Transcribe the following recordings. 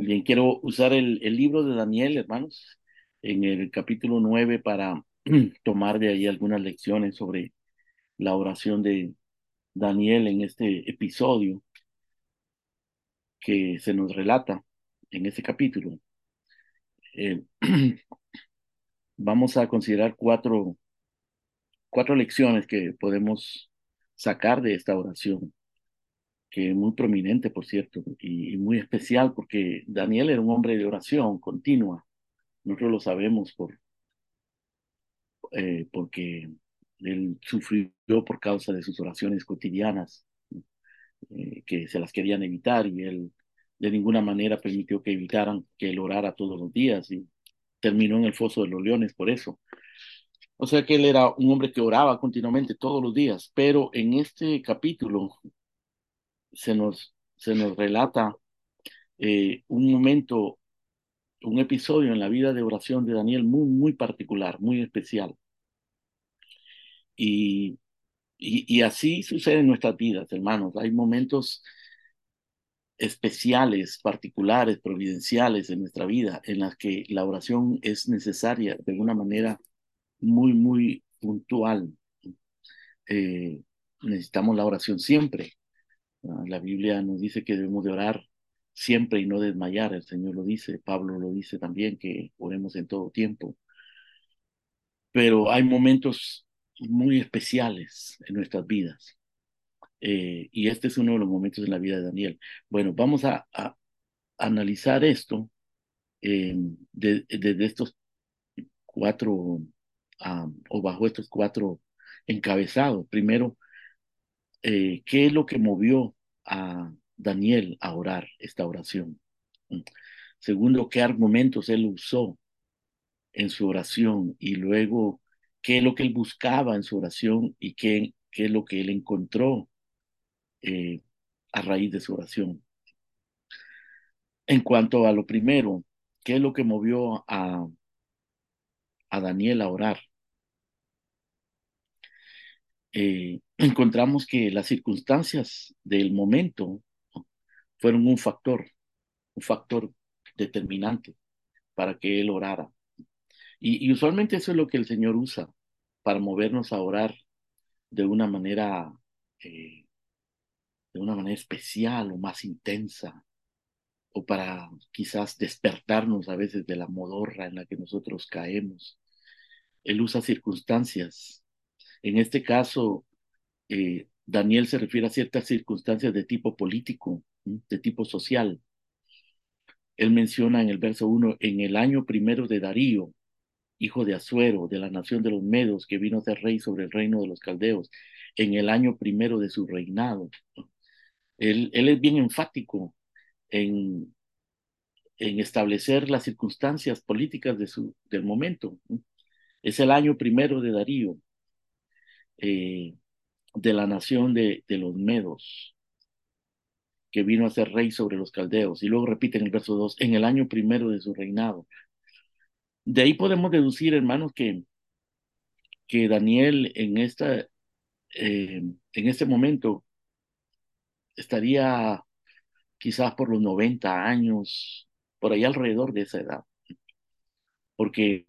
Bien, quiero usar el, libro de Daniel, hermanos, en el capítulo 9 para tomar de ahí algunas lecciones sobre la oración de Daniel en este episodio que se nos relata en este capítulo. Eh, vamos a considerar cuatro, cuatro lecciones que podemos sacar de esta oración, que es muy prominente, por cierto, y, y muy especial, porque Daniel era un hombre de oración continua. Nosotros lo sabemos por, eh, porque él sufrió por causa de sus oraciones cotidianas, eh, que se las querían evitar y él de ninguna manera permitió que evitaran que él orara todos los días y terminó en el foso de los leones por eso. O sea que él era un hombre que oraba continuamente todos los días, pero en este capítulo se nos, se nos relata eh, un momento, un episodio en la vida de oración de Daniel muy, muy particular, muy especial. Y, y, así sucede en nuestras vidas, hermanos. Hay momentos especiales, particulares, providenciales en nuestra vida, en las que la oración es necesaria de una manera muy, muy puntual. Eh, necesitamos la oración siempre. La Biblia nos dice que debemos de orar siempre y no desmayar. El Señor lo dice, Pablo lo dice también, que oremos en todo tiempo. Pero hay momentos muy especiales en nuestras vidas. Eh, y este es uno de los momentos en la vida de Daniel. Bueno, vamos a, analizar esto eh, desde de, estos cuatro, um, o bajo estos cuatro encabezados. Primero, eh, ¿qué es lo que movió a Daniel a orar esta oración? Segundo, ¿qué argumentos él usó en su oración? Y luego, ¿qué es lo que él buscaba en su oración y qué, qué es lo que él encontró eh, a raíz de su oración. En cuanto a lo primero, ¿qué es lo que movió a, a Daniel a orar? Eh, encontramos que las circunstancias del momento fueron un factor, un factor determinante para que él orara. Y, usualmente eso es lo que el Señor usa para movernos a orar de una manera eh, de una manera especial o más intensa, o para quizás despertarnos a veces de la modorra en la que nosotros caemos. Él usa circunstancias. En este caso, eh, Daniel se refiere a ciertas circunstancias de tipo político, de tipo social. Él menciona en el verso 1, en el año primero de Darío, hijo de Asuero, de la nación de los Medos, que vino a ser rey sobre el reino de los caldeos, en el año primero de su reinado. Él, él es bien enfático en, en, establecer las circunstancias políticas de su, del momento. Es el año primero de Darío, eh, de la nación de, de, los Medos, que vino a ser rey sobre los caldeos. Y luego repite en el verso 2, en el año primero de su reinado. De ahí podemos deducir, hermanos, que, que Daniel en, esta, eh, en este momento estaría quizás por los 90 años, por ahí alrededor de esa edad, porque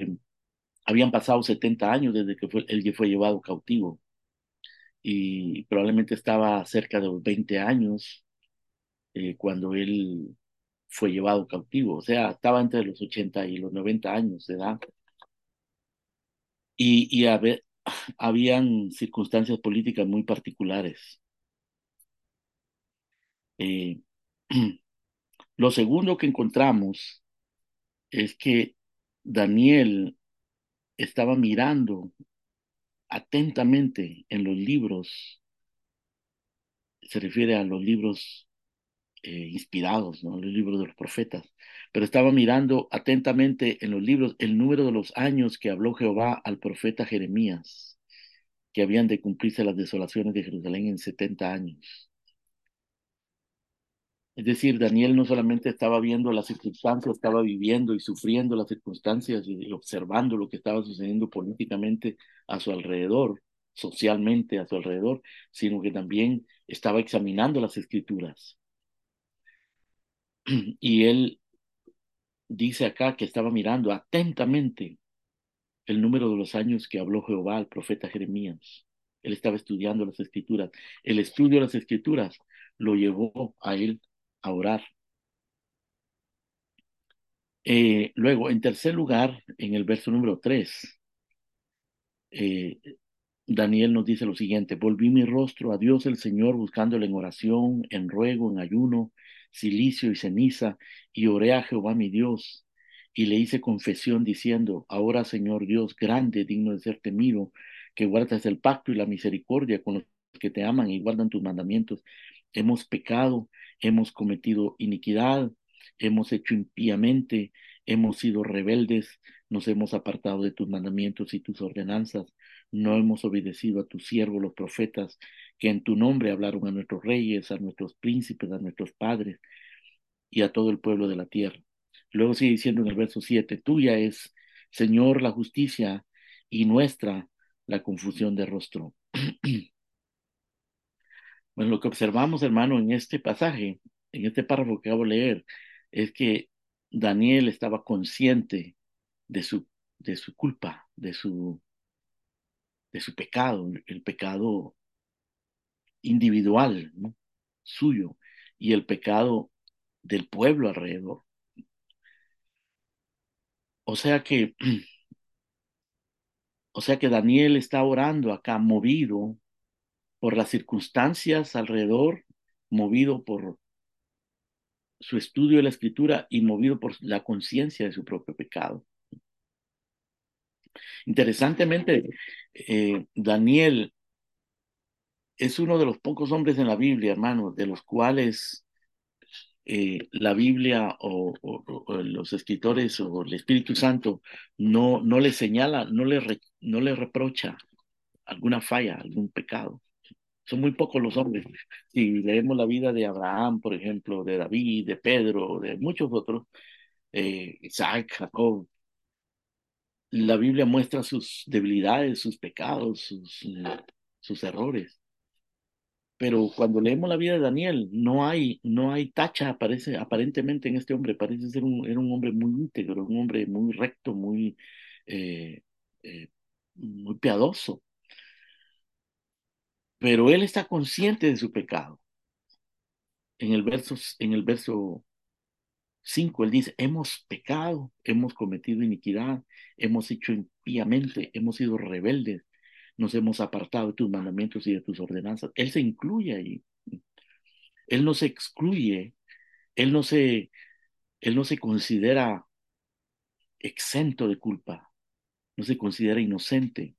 habían pasado 70 años desde que él fue llevado cautivo y probablemente estaba cerca de los 20 años eh, cuando él fue llevado cautivo, o sea, estaba entre los 80 y los 90 años de edad. Y, y hab habían circunstancias políticas muy particulares. Eh, lo segundo que encontramos es que Daniel estaba mirando atentamente en los libros, se refiere a los libros eh, inspirados, ¿no? los libros de los profetas, pero estaba mirando atentamente en los libros el número de los años que habló Jehová al profeta Jeremías, que habían de cumplirse las desolaciones de Jerusalén en 70 años. Es decir, Daniel no solamente estaba viendo las circunstancias, estaba viviendo y sufriendo las circunstancias y observando lo que estaba sucediendo políticamente a su alrededor, socialmente a su alrededor, sino que también estaba examinando las escrituras. Y él dice acá que estaba mirando atentamente el número de los años que habló Jehová al profeta Jeremías. Él estaba estudiando las escrituras. El estudio de las escrituras lo llevó a él a orar. Eh, luego, en tercer lugar, en el verso número 3, eh, Daniel nos dice lo siguiente, volví mi rostro a Dios el Señor buscándole en oración, en ruego, en ayuno, silicio y ceniza, y oré a Jehová mi Dios, y le hice confesión diciendo, ahora Señor Dios grande, digno de ser temido, que guardas el pacto y la misericordia con los que te aman y guardan tus mandamientos. Hemos pecado, hemos cometido iniquidad, hemos hecho impíamente, hemos sido rebeldes, nos hemos apartado de tus mandamientos y tus ordenanzas, no hemos obedecido a tus siervos los profetas, que en tu nombre hablaron a nuestros reyes, a nuestros príncipes, a nuestros padres y a todo el pueblo de la tierra. Luego sigue diciendo en el verso 7, tuya es, Señor, la justicia y nuestra la confusión de rostro. bueno, lo que observamos, hermano, en este pasaje, en este párrafo que acabo de leer, es que Daniel estaba consciente de su, de su culpa, de su, de su pecado, el pecado individual, suyo, y el pecado del pueblo alrededor. O sea que, o sea que Daniel está orando acá, movido por las circunstancias alrededor, movido por su estudio de la escritura y movido por la conciencia de su propio pecado. Interesantemente, eh, Daniel es uno de los pocos hombres en la Biblia, hermano, de los cuales eh, la Biblia o, los escritores o el Espíritu Santo no, no le señala, no le, no le reprocha alguna falla, algún pecado. Son muy pocos los hombres. Si leemos la vida de Abraham, por ejemplo, de David, de Pedro, de muchos otros, eh, Isaac, Jacob, la Biblia muestra sus debilidades, sus pecados, sus, sus errores. Pero cuando leemos la vida de Daniel, no hay, no hay tacha aparece, aparentemente en este hombre. Parece ser un, era un hombre muy íntegro, un hombre muy recto, muy, eh, eh, muy piadoso. Pero él está consciente de su pecado. En el verso, en el verso 5, él dice, hemos pecado, hemos cometido iniquidad, hemos hecho impíamente, hemos sido rebeldes, nos hemos apartado de tus mandamientos y de tus ordenanzas. Él se incluye ahí. Él no se excluye, él no se, él no se considera exento de culpa, no se considera inocente.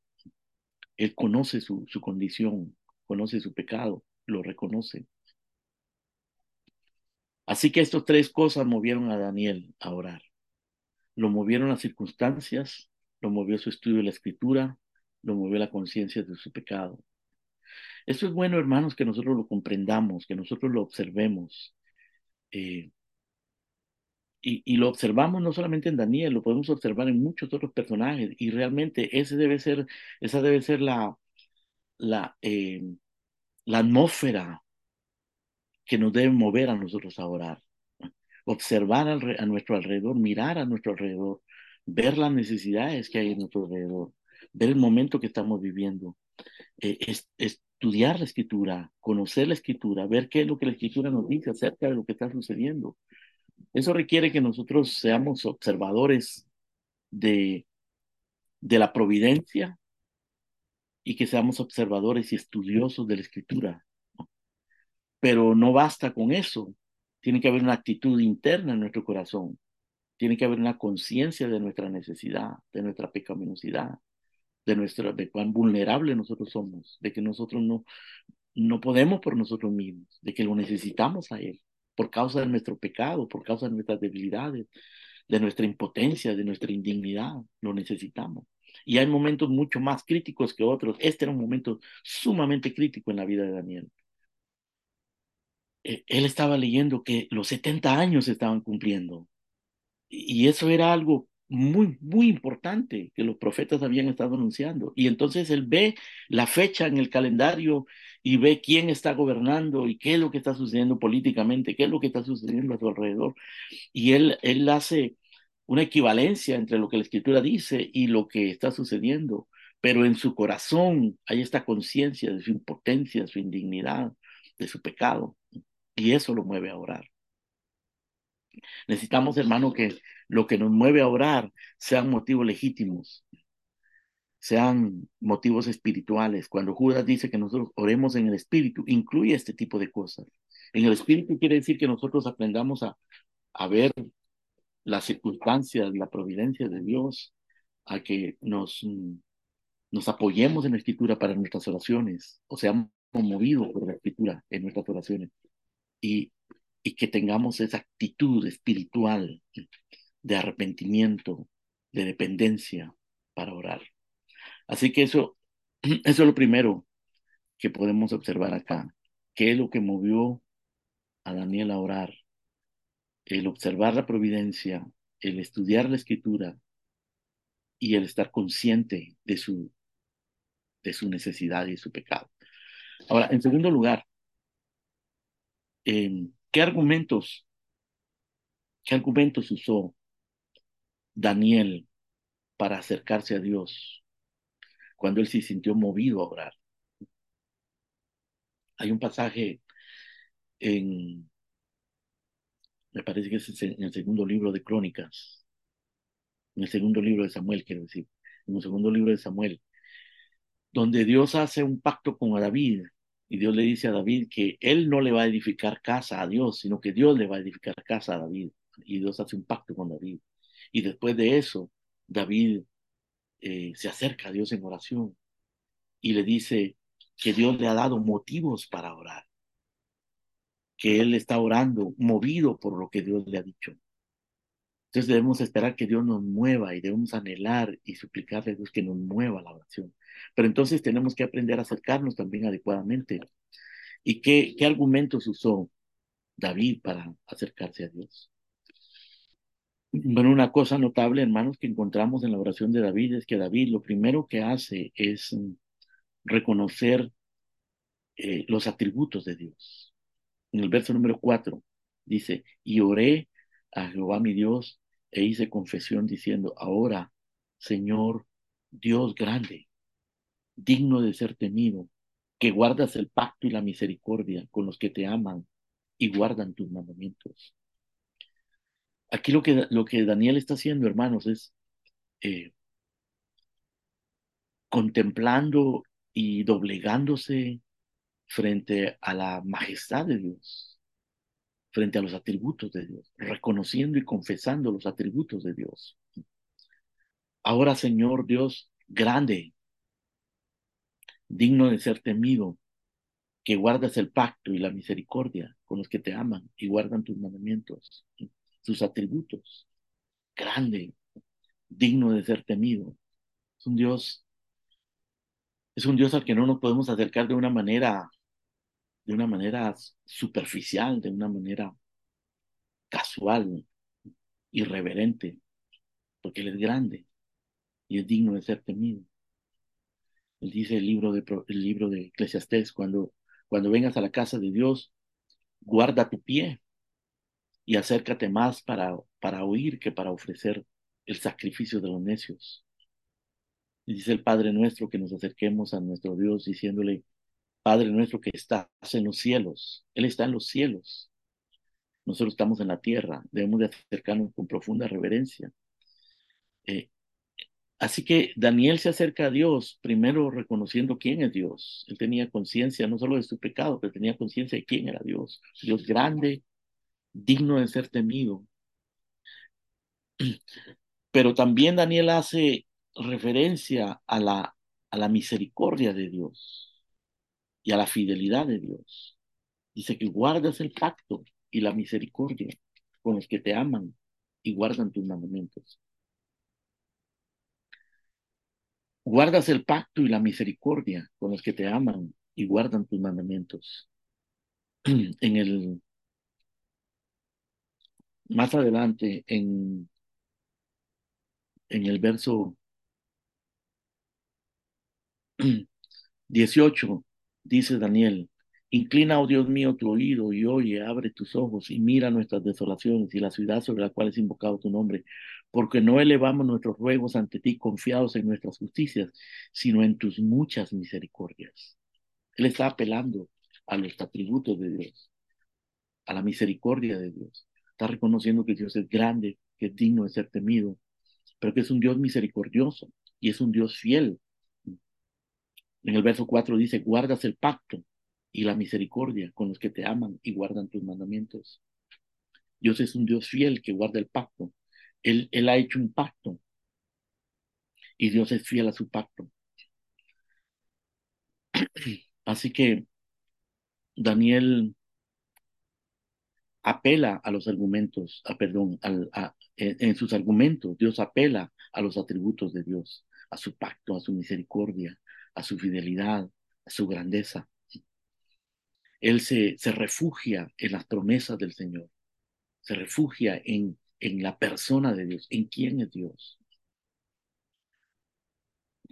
Él conoce su, su condición, conoce su pecado, lo reconoce. Así que estas tres cosas movieron a Daniel a orar. Lo movieron las circunstancias, lo movió su estudio de la escritura, lo movió la conciencia de su pecado. Esto es bueno, hermanos, que nosotros lo comprendamos, que nosotros lo observemos. Eh, y, y, lo observamos no solamente en Daniel, lo podemos observar en muchos otros personajes. Y realmente ese debe ser, esa debe ser la, la, eh, la atmósfera que nos debe mover a nosotros a orar. Observar a nuestro alrededor, mirar a nuestro alrededor, ver las necesidades que hay en nuestro alrededor, ver el momento que estamos viviendo, eh, estudiar la escritura, conocer la escritura, ver qué es lo que la escritura nos dice acerca de lo que está sucediendo. Eso requiere que nosotros seamos observadores de, de la providencia y que seamos observadores y estudiosos de la escritura pero no basta con eso. Tiene que haber una actitud interna en nuestro corazón. Tiene que haber una conciencia de nuestra necesidad, de nuestra pecaminosidad, de, nuestra, de cuán vulnerable nosotros somos, de que nosotros no, no podemos por nosotros mismos, de que lo necesitamos a Él, por causa de nuestro pecado, por causa de nuestras debilidades, de nuestra impotencia, de nuestra indignidad, lo necesitamos. Y hay momentos mucho más críticos que otros. Este era un momento sumamente crítico en la vida de Daniel. Eh, él estaba leyendo que los 70 años estaban cumpliendo. Y eso era algo muy, muy importante que los profetas habían estado anunciando. Y entonces él ve la fecha en el calendario y ve quién está gobernando y qué es lo que está sucediendo políticamente, qué es lo que está sucediendo a su alrededor. Y él, él hace, una equivalencia entre lo que la escritura dice y lo que está sucediendo, pero en su corazón hay esta conciencia de su impotencia, de su indignidad, de su pecado, y eso lo mueve a orar. Necesitamos, hermano, que lo que nos mueve a orar sean motivos legítimos, sean motivos espirituales. Cuando Judas dice que nosotros oremos en el espíritu, incluye este tipo de cosas. En el espíritu quiere decir que nosotros aprendamos a, a ver las circunstancias, la providencia de Dios, a que nos, nos apoyemos en la escritura para nuestras oraciones, o seamos movidos por la escritura en nuestras oraciones. Y y que tengamos esa actitud espiritual de arrepentimiento, de dependencia para orar. Así que eso, eso es lo primero que podemos observar acá. ¿Qué es lo que movió a Daniel a orar? El observar la providencia, el estudiar la escritura y el estar consciente de su, de su necesidad y su pecado. Ahora, en segundo lugar, eh, ¿Qué argumentos, qué argumentos usó Daniel para acercarse a Dios cuando él se sintió movido a orar? Hay un pasaje en, me parece que es en el segundo libro de Crónicas, en el segundo libro de Samuel, quiero decir, en el segundo libro de Samuel, donde Dios hace un pacto con David y Dios le dice a David que él no le va a edificar casa a Dios, sino que Dios le va a edificar casa a David. Y Dios hace un pacto con David. Y después de eso, David eh, se acerca a Dios en oración y le dice que Dios le ha dado motivos para orar, que él está orando movido por lo que Dios le ha dicho. Entonces debemos esperar que Dios nos mueva y debemos anhelar y suplicarle a Dios que nos mueva la oración. Pero entonces tenemos que aprender a acercarnos también adecuadamente. ¿Y qué, argumentos usó David para acercarse a Dios? Bueno, una cosa notable, hermanos, que encontramos en la oración de David es que David lo primero que hace es reconocer eh, los atributos de Dios. En el verso número 4 dice, y oré a Jehová mi Dios e hice confesión diciendo, ahora, Señor, Dios grande, digno de ser temido, que guardas el pacto y la misericordia con los que te aman y guardan tus mandamientos. Aquí lo que, lo que Daniel está haciendo, hermanos, es eh, contemplando y doblegándose frente a la majestad de Dios, frente a los atributos de Dios, reconociendo y confesando los atributos de Dios. Ahora, Señor Dios, grande, digno de ser temido, que guardas el pacto y la misericordia con los que te aman y guardan tus mandamientos, tus atributos. Grande, digno de ser temido. Es un Dios, es un Dios al que no nos podemos acercar de una manera, de una manera superficial, de una manera casual, irreverente, porque Él es grande y es digno de ser temido. Él dice el libro de, el libro de Eclesiastés, cuando, cuando vengas a la casa de Dios, guarda tu pie y acércate más para, para oír que para ofrecer el sacrificio de los necios. Y dice el Padre nuestro que nos acerquemos a nuestro Dios diciéndole, Padre nuestro que estás en los cielos, Él está en los cielos. Nosotros estamos en la tierra, debemos de acercarnos con profunda reverencia. Eh, Así que Daniel se acerca a Dios primero reconociendo quién es Dios. Él tenía conciencia no solo de su pecado, pero tenía conciencia de quién era Dios. Dios grande, digno de ser temido. Pero también Daniel hace referencia a la, a la misericordia de Dios y a la fidelidad de Dios. Dice que guardas el pacto y la misericordia con los que te aman y guardan tus mandamientos. Guardas el pacto y la misericordia con los que te aman y guardan tus mandamientos. En el más adelante en en el verso 18 dice Daniel, Inclina, oh Dios mío, tu oído y oye, abre tus ojos y mira nuestras desolaciones y la ciudad sobre la cual es invocado tu nombre, porque no elevamos nuestros ruegos ante ti confiados en nuestras justicias, sino en tus muchas misericordias. Él está apelando a los atributos de Dios, a la misericordia de Dios. Está reconociendo que Dios es grande, que es digno de ser temido, pero que es un Dios misericordioso y es un Dios fiel. En el verso 4 dice, guardas el pacto y la misericordia con los que te aman y guardan tus mandamientos. Dios es un Dios fiel que guarda el pacto. Él, ha hecho un pacto y Dios es fiel a su pacto. Así que Daniel apela a los argumentos, a, perdón, a, en sus argumentos, Dios apela a los atributos de Dios, a su pacto, a su misericordia, a su fidelidad, a su grandeza. Él se, se refugia en las promesas del Señor, se refugia en, en la persona de Dios, en quién es Dios.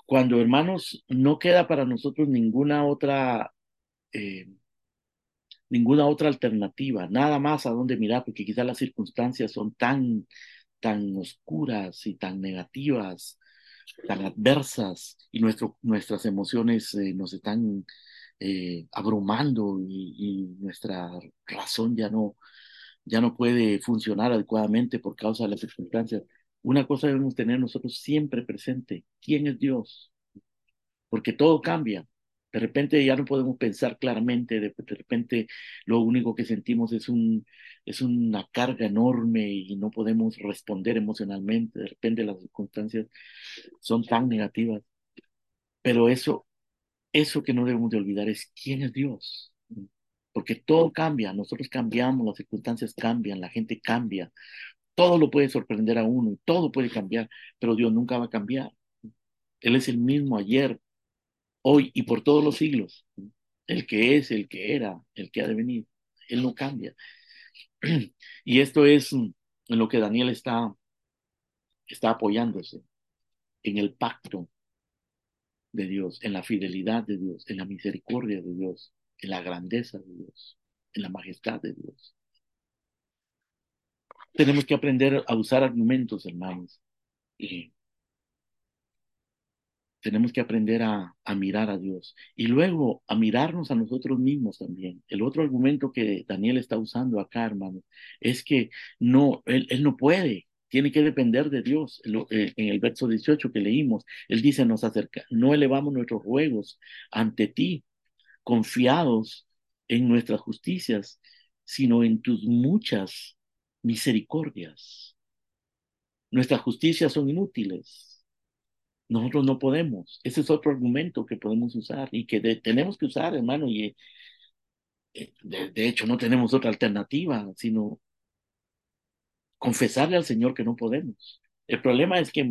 Cuando, hermanos, no queda para nosotros ninguna otra, eh, ninguna otra alternativa, nada más a dónde mirar, porque quizás las circunstancias son tan, tan oscuras y tan negativas, tan adversas, y nuestro, nuestras emociones eh, nos están eh, abrumando y, nuestra razón ya no, ya no puede funcionar adecuadamente por causa de las circunstancias. Una cosa debemos tener nosotros siempre presente, ¿quién es Dios? Porque todo cambia. De repente ya no podemos pensar claramente, de, de repente lo único que sentimos es, un, es una carga enorme y no podemos responder emocionalmente, de repente las circunstancias son tan negativas. Pero eso eso que no debemos de olvidar es quién es Dios. Porque todo cambia, nosotros cambiamos, las circunstancias cambian, la gente cambia. Todo lo puede sorprender a uno, todo puede cambiar, pero Dios nunca va a cambiar. Él es el mismo ayer, hoy y por todos los siglos. El que es, el que era, el que ha de venir. Él no cambia. Y esto es en lo que Daniel está, está apoyándose, en el pacto de Dios, en la fidelidad de Dios, en la misericordia de Dios, en la grandeza de Dios, en la majestad de Dios. Tenemos que aprender a usar argumentos, hermanos. Tenemos que aprender a, mirar a Dios y luego a mirarnos a nosotros mismos también. El otro argumento que Daniel está usando acá, hermanos, es que no, él, él no puede tiene que depender de Dios. Eh, en el verso 18 que leímos, Él dice, nos acerca, no elevamos nuestros ruegos ante ti, confiados en nuestras justicias, sino en tus muchas misericordias. Nuestras justicias son inútiles. Nosotros no podemos. Ese es otro argumento que podemos usar y que tenemos que usar, hermano. Y eh, de hecho, no tenemos otra alternativa, sino confesarle al Señor que no podemos. El problema es que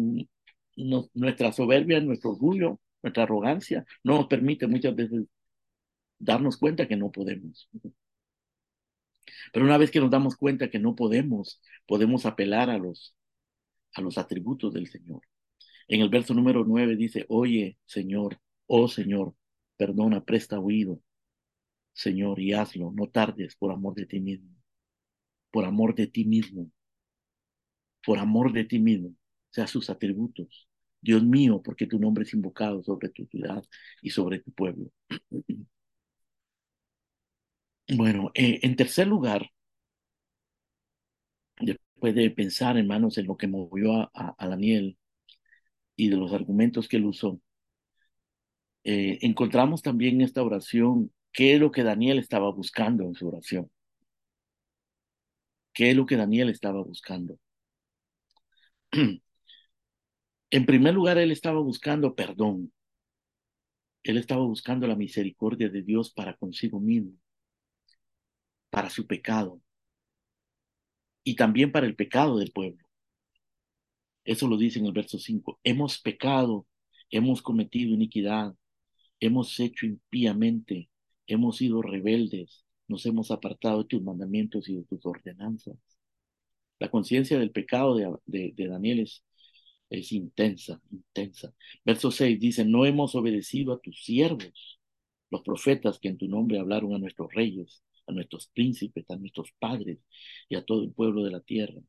nuestra soberbia, nuestro orgullo, nuestra arrogancia no nos permite muchas veces darnos cuenta que no podemos. Pero una vez que nos damos cuenta que no podemos, podemos apelar a los, a los atributos del Señor. En el verso número 9 dice, oye, Señor, oh Señor, perdona, presta oído, Señor, y hazlo, no tardes por amor de ti mismo, por amor de ti mismo por amor de ti mismo, sea sus atributos. Dios mío, porque tu nombre es invocado sobre tu ciudad y sobre tu pueblo. Bueno, eh, en tercer lugar, después de pensar, hermanos, en lo que movió a, Daniel y de los argumentos que él usó, eh, encontramos también en esta oración qué es lo que Daniel estaba buscando en su oración. ¿Qué es lo que Daniel estaba buscando? En primer lugar, él estaba buscando perdón. Él estaba buscando la misericordia de Dios para consigo mismo, para su pecado y también para el pecado del pueblo. Eso lo dice en el verso 5. Hemos pecado, hemos cometido iniquidad, hemos hecho impíamente, hemos sido rebeldes, nos hemos apartado de tus mandamientos y de tus ordenanzas. La conciencia del pecado de, Daniel es, es intensa, intensa. Verso 6 dice, no hemos obedecido a tus siervos, los profetas que en tu nombre hablaron a nuestros reyes, a nuestros príncipes, a nuestros padres y a todo el pueblo de la tierra.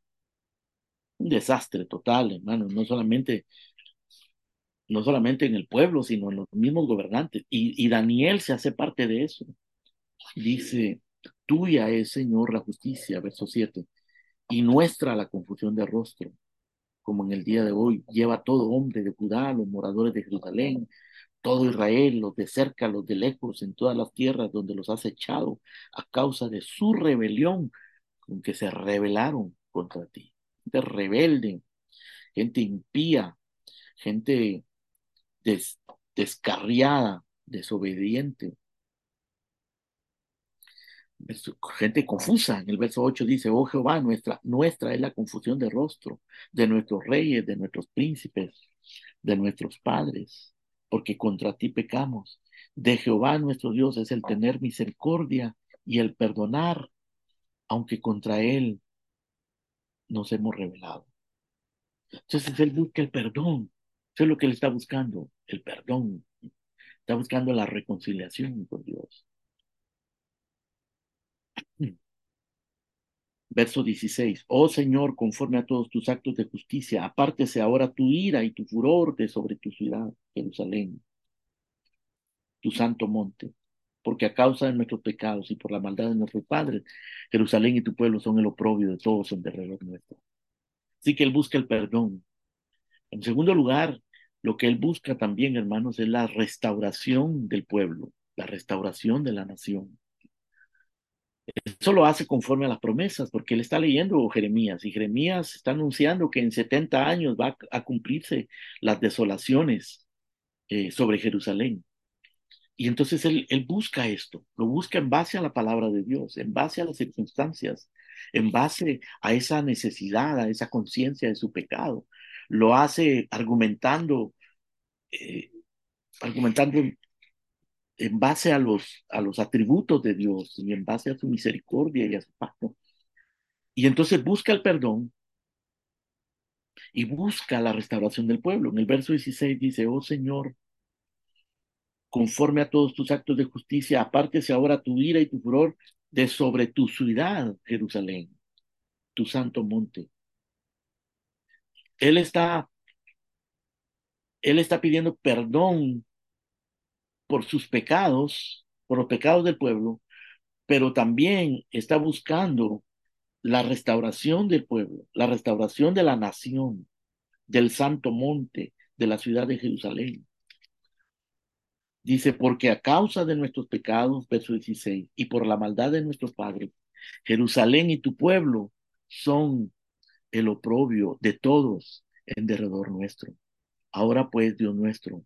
Un desastre total, hermano, no solamente, no solamente en el pueblo, sino en los mismos gobernantes. Y, y Daniel se hace parte de eso. Dice, tuya es, Señor, la justicia, verso 7, y nuestra la confusión de rostro, como en el día de hoy. Lleva todo hombre de Judá, los moradores de Jerusalén, todo Israel, los de cerca, los de lejos, en todas las tierras donde los has echado a causa de su rebelión, con que se rebelaron contra ti. Gente rebelde, gente impía, gente descarriada, desobediente. Gente confusa. En el verso 8 dice, oh Jehová, nuestra, nuestra es la confusión de rostro de nuestros reyes, de nuestros príncipes, de nuestros padres porque contra ti pecamos. De Jehová nuestro Dios es el tener misericordia y el perdonar, aunque contra Él nos hemos rebelado. Entonces Él busca el perdón. Eso es lo que Él está buscando, el perdón. Está buscando la reconciliación con Dios. Verso 16. Oh Señor, conforme a todos tus actos de justicia, apártese ahora tu ira y tu furor de sobre tu ciudad, Jerusalén, tu santo monte, porque a causa de nuestros pecados y por la maldad de nuestros padres, Jerusalén y tu pueblo son el oprobio de todos en derredor nuestro. Así que Él busca el perdón. En segundo lugar, lo que Él busca también, hermanos, es la restauración del pueblo, la restauración de la nación. Eso lo hace conforme a las promesas, porque él está leyendo Jeremías y Jeremías está anunciando que en 70 años va a cumplirse las desolaciones eh, sobre Jerusalén. Y entonces él, busca esto, lo busca en base a la palabra de Dios, en base a las circunstancias, en base a esa necesidad, a esa conciencia de su pecado. Lo hace argumentando, eh, argumentando en base a los, a los atributos de Dios y en base a su misericordia y a su pacto. Y entonces busca el perdón y busca la restauración del pueblo. En el verso 16 dice, oh Señor, conforme a todos tus actos de justicia, apártese ahora tu ira y tu furor de sobre tu ciudad, Jerusalén, tu santo monte. Él está, él está pidiendo perdón por sus pecados, por los pecados del pueblo, pero también está buscando la restauración del pueblo, la restauración de la nación, del santo monte, de la ciudad de Jerusalén. Dice, porque a causa de nuestros pecados, verso 16, y por la maldad de nuestros padres, Jerusalén y tu pueblo son el oprobio de todos en derredor nuestro. Ahora pues, Dios nuestro,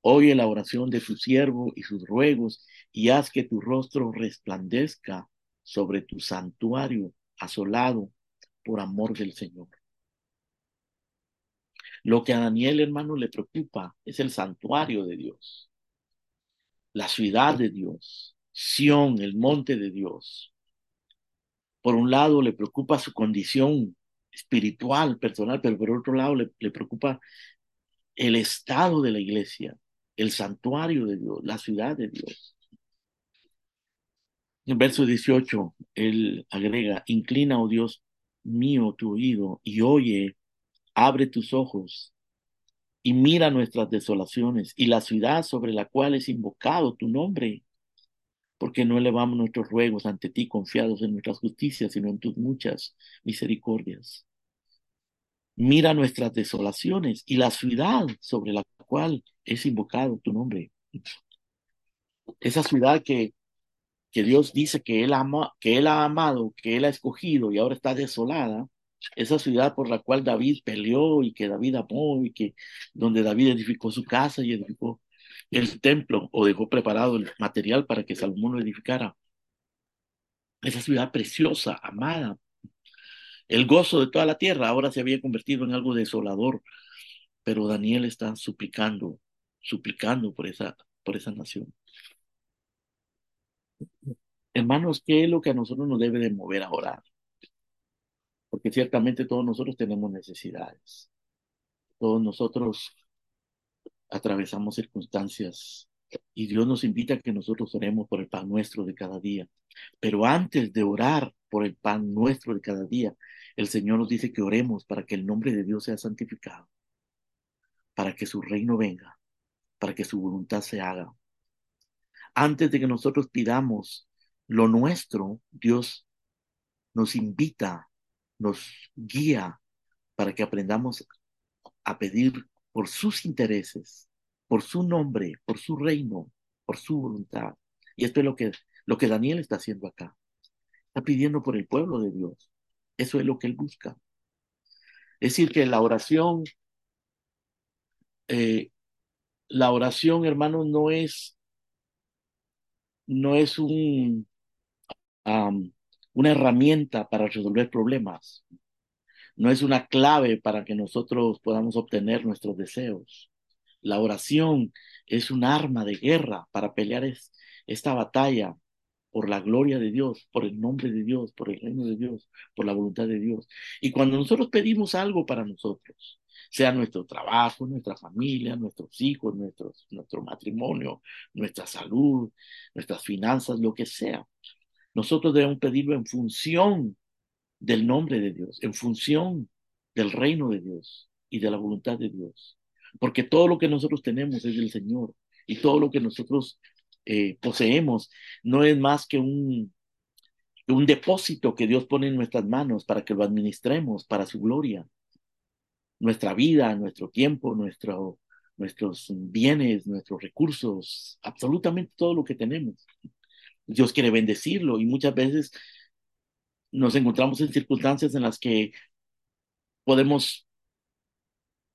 Oye la oración de tu siervo y sus ruegos, y haz que tu rostro resplandezca sobre tu santuario asolado por amor del Señor. Lo que a Daniel, hermano, le preocupa es el santuario de Dios, la ciudad de Dios, Sión, el monte de Dios. Por un lado le preocupa su condición espiritual, personal, pero por otro lado le, le preocupa el estado de la iglesia, el santuario de Dios, la ciudad de Dios. En verso 18, él agrega, inclina, oh Dios mío, tu oído y oye, abre tus ojos y mira nuestras desolaciones y la ciudad sobre la cual es invocado tu nombre, porque no elevamos nuestros ruegos ante ti confiados en nuestras justicias, sino en tus muchas misericordias. Mira nuestras desolaciones y la ciudad sobre la cual es invocado tu nombre. Esa ciudad que, que Dios dice que él, ama, que él ha amado, que Él ha escogido y ahora está desolada, esa ciudad por la cual David peleó y que David amó y que donde David edificó su casa y edificó el templo o dejó preparado el material para que Salomón lo edificara. Esa ciudad preciosa, amada, el gozo de toda la tierra ahora se había convertido en algo desolador, pero Daniel está suplicando, suplicando por esa, por esa nación. Hermanos, ¿qué es lo que a nosotros nos debe de mover a orar? Porque ciertamente todos nosotros tenemos necesidades. Todos nosotros atravesamos circunstancias Y Dios nos invita a que nosotros oremos por el pan nuestro de cada día. Pero antes de orar por el pan nuestro de cada día, el Señor nos dice que oremos para que el nombre de Dios sea santificado, para que su reino venga, para que su voluntad se haga. Antes de que nosotros pidamos lo nuestro, Dios nos invita, nos guía para que aprendamos a pedir por sus intereses, por su nombre, por su reino, por su voluntad. Y esto es lo que, lo que Daniel está haciendo acá. Está pidiendo por el pueblo de Dios. Eso es lo que él busca. Es decir, que la oración, eh, la oración, hermano, no es, no es un, una herramienta para resolver problemas. No es una clave para que nosotros podamos obtener nuestros deseos. La oración es un arma de guerra para pelear esta batalla por la gloria de Dios, por el nombre de Dios, por el reino de Dios, por la voluntad de Dios. Y cuando nosotros pedimos algo para nosotros, sea nuestro trabajo, nuestra familia, nuestros hijos, nuestros, nuestro matrimonio, nuestra salud, nuestras finanzas, lo que sea, nosotros debemos pedirlo en función del nombre de Dios, en función del reino de Dios y de la voluntad de Dios. Porque todo lo que nosotros tenemos es del Señor y todo lo que nosotros eh, poseemos no es más que un, depósito que Dios pone en nuestras manos para que lo administremos para su gloria. Nuestra vida, nuestro tiempo, nuestro, nuestros bienes, nuestros recursos, absolutamente todo lo que tenemos. Dios quiere bendecirlo y muchas veces nos encontramos en circunstancias en las que podemos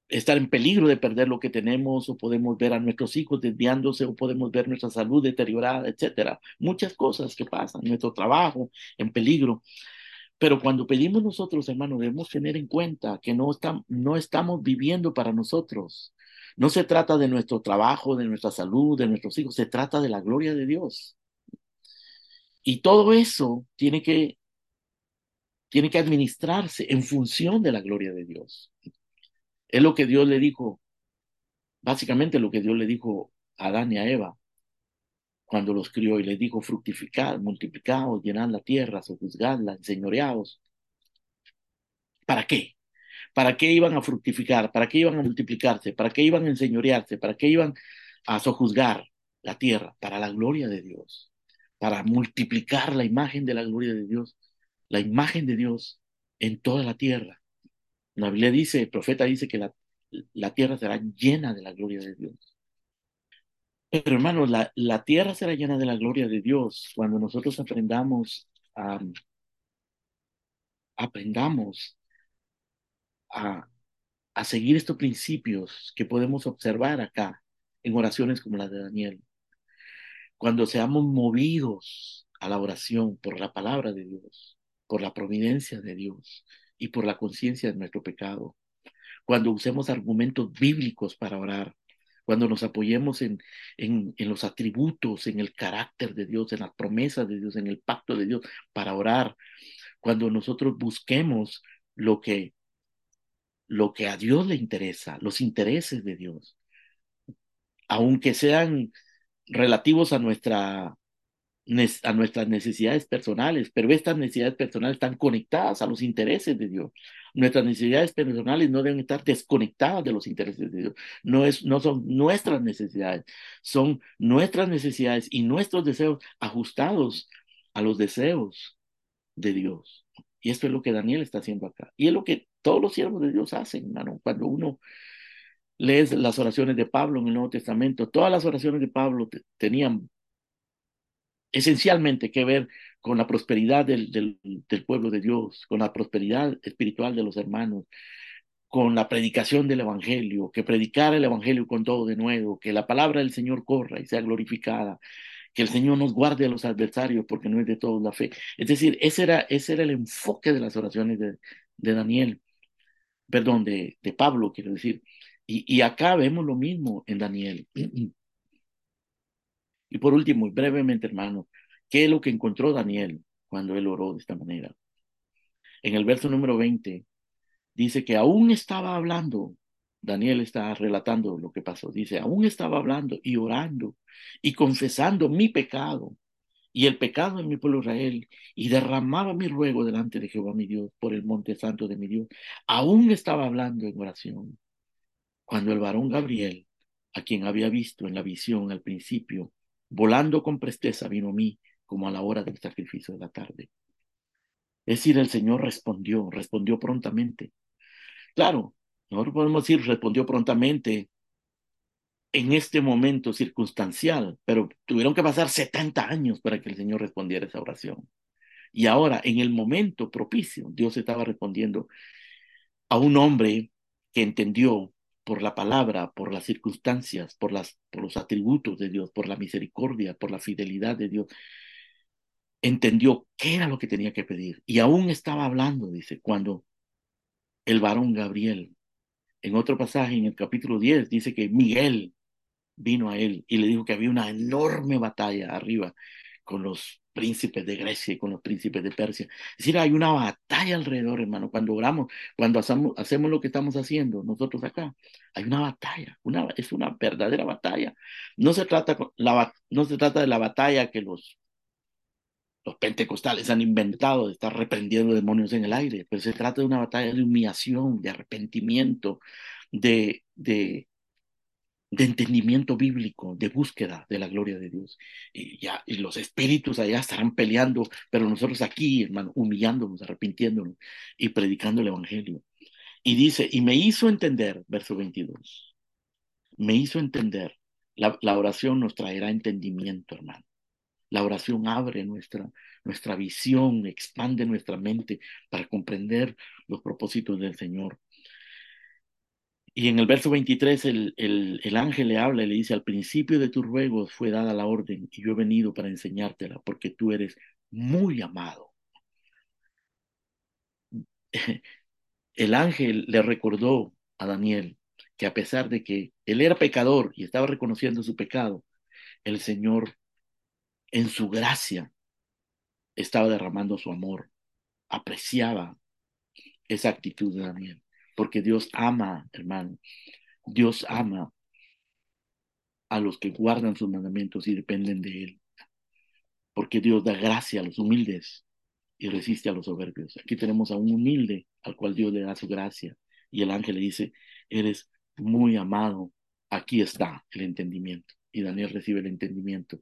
estar en peligro de perder lo que tenemos o podemos ver a nuestros hijos desviándose o podemos ver nuestra salud deteriorada, etcétera. Muchas cosas que pasan, nuestro trabajo en peligro. Pero cuando pedimos nosotros, hermanos, debemos tener en cuenta que no, no estamos viviendo para nosotros. No se trata de nuestro trabajo, de nuestra salud, de nuestros hijos, se trata de la gloria de Dios. Y todo eso tiene que tiene que administrarse en función de la gloria de Dios. Es lo que Dios le dijo, básicamente lo que Dios le dijo a Adán y a Eva cuando los crió y les dijo fructificar, multiplicados, llenad la tierra, sojuzgadla, enseñoreados. ¿Para qué? ¿Para qué iban a fructificar? ¿Para qué iban a multiplicarse? ¿Para qué iban a enseñorearse? ¿Para qué iban a sojuzgar la tierra? Para la gloria de Dios, para multiplicar la imagen de la gloria de Dios la imagen de Dios en toda la tierra. La Biblia dice, el profeta dice que la, la tierra será llena de la gloria de Dios. Pero hermanos, la, la, tierra será llena de la gloria de Dios cuando nosotros aprendamos a, aprendamos a, a seguir estos principios que podemos observar acá en oraciones como la de Daniel. Cuando seamos movidos a la oración por la palabra de Dios, por la providencia de Dios y por la conciencia de nuestro pecado. Cuando usemos argumentos bíblicos para orar, cuando nos apoyemos en, en, los atributos, en el carácter de Dios, en las promesas de Dios, en el pacto de Dios para orar, cuando nosotros busquemos lo que, lo que a Dios le interesa, los intereses de Dios, aunque sean relativos a nuestra a nuestras necesidades personales, pero estas necesidades personales están conectadas a los intereses de Dios. Nuestras necesidades personales no deben estar desconectadas de los intereses de Dios. No, es, no son nuestras necesidades, son nuestras necesidades y nuestros deseos ajustados a los deseos de Dios. Y esto es lo que Daniel está haciendo acá. Y es lo que todos los siervos de Dios hacen, hermano. Cuando uno lee las oraciones de Pablo en el Nuevo Testamento, todas las oraciones de Pablo tenían esencialmente que ver con la prosperidad del, del, pueblo de Dios, con la prosperidad espiritual de los hermanos, con la predicación del Evangelio, que predicar el Evangelio con todo de nuevo, que la palabra del Señor corra y sea glorificada, que el Señor nos guarde a los adversarios porque no es de todos la fe. Es decir, ese era, ese era el enfoque de las oraciones de, de Daniel, perdón, de, de Pablo, quiero decir. Y, y acá vemos lo mismo en Daniel. Y por último, y brevemente, hermano, ¿qué es lo que encontró Daniel cuando él oró de esta manera? En el verso número 20 dice que aún estaba hablando Daniel está relatando lo que pasó. Dice, aún estaba hablando y orando y confesando mi pecado y el pecado de mi pueblo Israel y derramaba mi ruego delante de Jehová mi Dios por el monte santo de mi Dios. Aún estaba hablando en oración cuando el varón Gabriel, a quien había visto en la visión al principio, volando con presteza, vino a mí como a la hora del sacrificio de la tarde. Es decir, el Señor respondió, respondió prontamente. Claro, nosotros podemos decir respondió prontamente en este momento circunstancial, pero tuvieron que pasar 70 años para que el Señor respondiera esa oración. Y ahora, en el momento propicio, Dios estaba respondiendo a un hombre que entendió por la palabra, por las circunstancias, por, las, por los atributos de Dios, por la misericordia, por la fidelidad de Dios, entendió qué era lo que tenía que pedir. Y aún estaba hablando, dice, cuando el varón Gabriel, en otro pasaje, en el capítulo 10, dice que Miguel vino a él y le dijo que había una enorme batalla arriba con los príncipes de Grecia y con los príncipes de Persia. Es decir, hay una batalla alrededor, hermano. Cuando oramos, cuando hacemos, hacemos lo que estamos haciendo nosotros acá, hay una batalla, una, es una verdadera batalla. No se, trata, la, no se trata de la batalla que los, los pentecostales han inventado de estar reprendiendo demonios en el aire, pero se trata de una batalla de humillación, de arrepentimiento, de, de, de entendimiento bíblico, de búsqueda de la gloria de Dios. Y ya y los espíritus allá estarán peleando, pero nosotros aquí, hermano, humillándonos, arrepintiéndonos y predicando el Evangelio. Y dice, y me hizo entender, verso 22, me hizo entender, la, la oración nos traerá entendimiento, hermano. La oración abre nuestra, nuestra visión, expande nuestra mente para comprender los propósitos del Señor. Y en el verso 23 el, el, el, ángel le habla y le dice, al principio de tus ruegos fue dada la orden y yo he venido para enseñártela porque tú eres muy amado. El ángel le recordó a Daniel que a pesar de que él era pecador y estaba reconociendo su pecado, el Señor en su gracia estaba derramando su amor, apreciaba esa actitud de Daniel porque Dios ama, hermano. Dios ama a los que guardan sus mandamientos y dependen de Él. Porque Dios da gracia a los humildes y resiste a los soberbios. Aquí tenemos a un humilde al cual Dios le da su gracia. Y el ángel le dice, eres muy amado. Aquí está el entendimiento. Y Daniel recibe el entendimiento.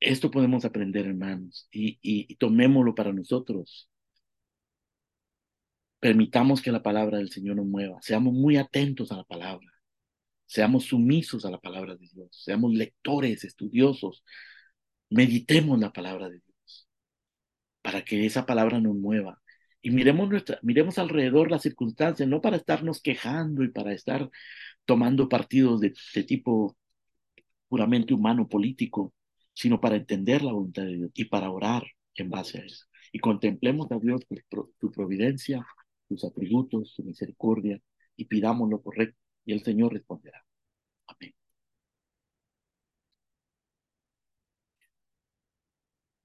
Esto podemos aprender, hermanos, y, y, y tomémoslo para nosotros. Permitamos que la palabra del Señor nos mueva. Seamos muy atentos a la palabra. Seamos sumisos a la palabra de Dios. Seamos lectores, estudiosos. Meditemos la palabra de Dios para que esa palabra nos mueva. Y miremos, nuestra, miremos alrededor las circunstancias, no para estarnos quejando y para estar tomando partidos de, de tipo puramente humano, político, sino para entender la voluntad de Dios y para orar en base a eso. Y contemplemos a Dios tu providencia sus atributos, su misericordia, y pidamos lo correcto, y el Señor responderá. Amén.